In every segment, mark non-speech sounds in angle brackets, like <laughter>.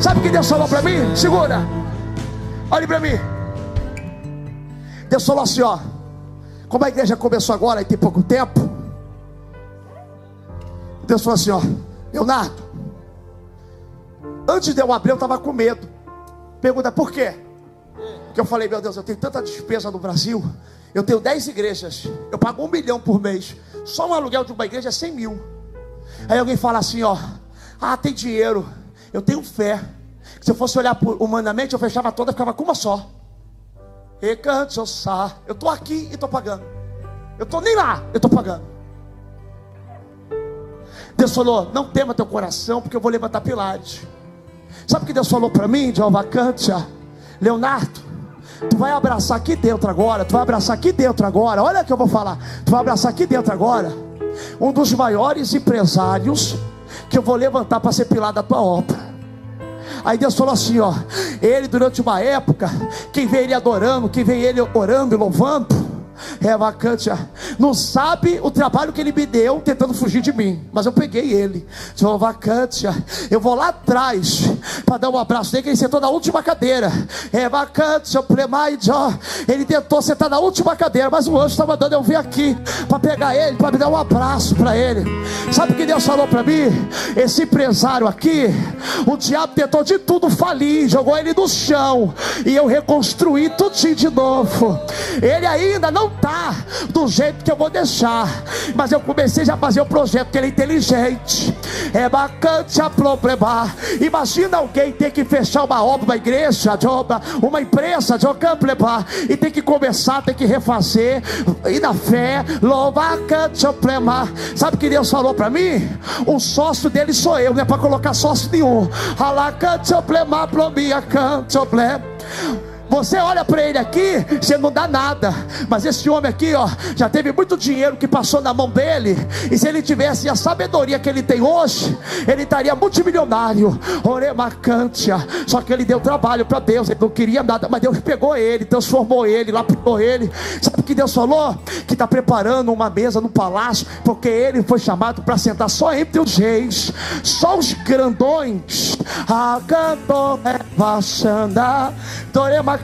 Sabe o que Deus falou para mim? Segura. Olhe para mim. Deus falou assim, ó. Como a igreja começou agora e tem pouco tempo. Deus falou assim, ó. Leonardo. Antes de eu abrir, eu estava com medo. Pergunta, por quê? Porque eu falei, meu Deus, eu tenho tanta despesa no Brasil. Eu tenho 10 igrejas. Eu pago um milhão por mês. Só um aluguel de uma igreja é 100 mil. Aí alguém fala assim, ó. Ah, tem dinheiro. Eu tenho fé. Se eu fosse olhar humanamente, eu fechava toda e ficava com uma só. E cante, eu Eu estou aqui e estou pagando. Eu estou nem lá, eu estou pagando. Deus falou: Não tema teu coração, porque eu vou levantar pilares. Sabe o que Deus falou para mim, Jeová Cantia? Leonardo, tu vai abraçar aqui dentro agora, tu vai abraçar aqui dentro agora. Olha o que eu vou falar. Tu vai abraçar aqui dentro agora. Um dos maiores empresários que eu vou levantar para ser pilar da tua obra. Aí Deus falou assim: ó, ele durante uma época, quem vê ele adorando, quem vê ele orando e louvando, é vacante, não sabe o trabalho que ele me deu tentando fugir de mim, mas eu peguei ele, Senhor vacante, eu vou lá atrás para dar um abraço nele, ele sentou na última cadeira, é vacante, ele tentou sentar na última cadeira, mas o anjo está mandando eu vir aqui para pegar ele, para me dar um abraço para ele. Sabe o que Deus falou para mim? Esse empresário aqui, o diabo tentou de tudo falir, jogou ele no chão e eu reconstruí tudo de novo. Ele ainda não está do jeito que eu vou deixar. Mas eu comecei já a fazer o projeto, que ele é inteligente. É bacante a problemar. Imagina alguém ter que fechar uma obra, uma igreja, uma empresa e tem que começar, tem que refazer. E na fé, louva cante Sabe o que Deus falou para mim? O sócio dele sou eu, não é para colocar sócio nenhum. Alacante plema, plomia, cante você olha para ele aqui, você não dá nada. Mas esse homem aqui, ó, já teve muito dinheiro que passou na mão dele. E se ele tivesse a sabedoria que ele tem hoje, ele estaria multimilionário. Oremacantia. Só que ele deu trabalho para Deus. Ele não queria nada, mas Deus pegou ele, transformou ele, lapidou ele. Sabe o que Deus falou? Que está preparando uma mesa no palácio, porque ele foi chamado para sentar só entre os reis, só os grandões. A cantor é vachanda,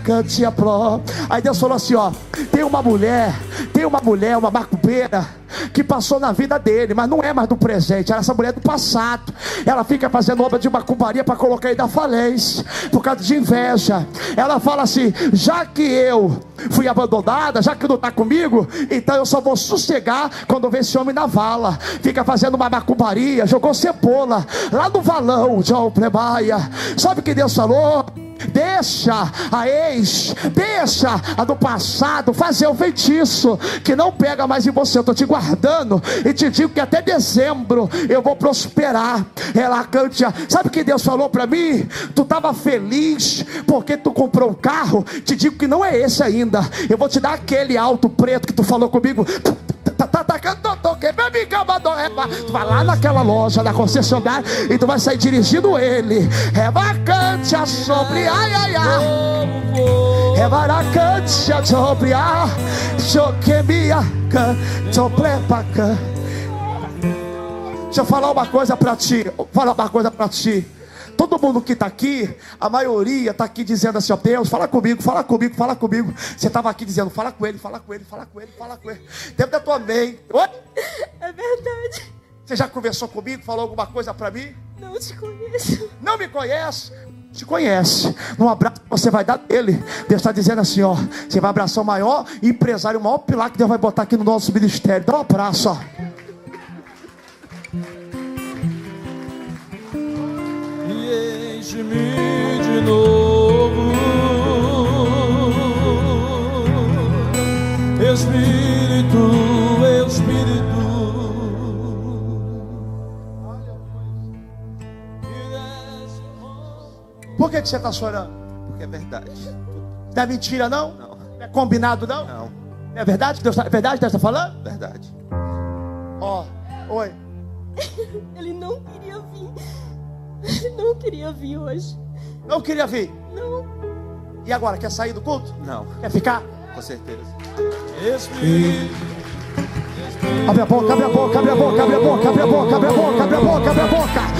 Cantia Pro. Aí Deus falou assim: ó, tem uma mulher, tem uma mulher, uma macumbeira que passou na vida dele, mas não é mais do presente, essa mulher do passado. Ela fica fazendo obra de macumbaria para colocar ele da falência, por causa de inveja. Ela fala assim: já que eu fui abandonada, já que não está comigo, então eu só vou sossegar quando ver esse homem na vala. Fica fazendo uma macumbaria, jogou cebola lá no valão, João Plebaia. Sabe o que Deus falou? Deixa a ex, deixa a do passado fazer o feitiço que não pega mais em você. Eu estou te guardando e te digo que até dezembro eu vou prosperar. Ela cante. Sabe o que Deus falou para mim? Tu estava feliz porque tu comprou um carro. Te digo que não é esse ainda. Eu vou te dar aquele alto preto que tu falou comigo. Tu vai lá naquela loja da concessionária e tu vai sair dirigindo ele. É vacante a sobre ai ai ai. É vacante a sobre a choquemia Deixa eu falar uma coisa para ti. Fala uma coisa para ti. Todo mundo que está aqui, a maioria está aqui dizendo assim: ó, Deus, fala comigo, fala comigo, fala comigo. Você estava aqui dizendo: fala com ele, fala com ele, fala com ele, fala com ele. Dentro da tua mente. Oi? <laughs> É verdade. Você já conversou comigo, falou alguma coisa para mim? Não te conheço. Não me conhece? Te conhece. No abraço que você vai dar dele. Deus está dizendo assim: ó, você vai abraçar o maior empresário, o maior pilar que Deus vai botar aqui no nosso ministério. Dá um abraço, ó. Enche-me de novo, Espírito, Espírito. Por que, que você está chorando? Porque é verdade. Não é mentira, não? Não. É combinado, não? Não. É verdade? Deus tá, é verdade Deus está falando? Verdade. Ó, oh, oi. <laughs> Ele não queria vir. <laughs> Não queria vir hoje. Não queria vir? Não. E agora, quer sair do culto? Não. Quer ficar? Com certeza. Abre a boca, abre a boca, abre a boca, abre a boca, abre a boca, abre a boca, abre a boca, abre a boca.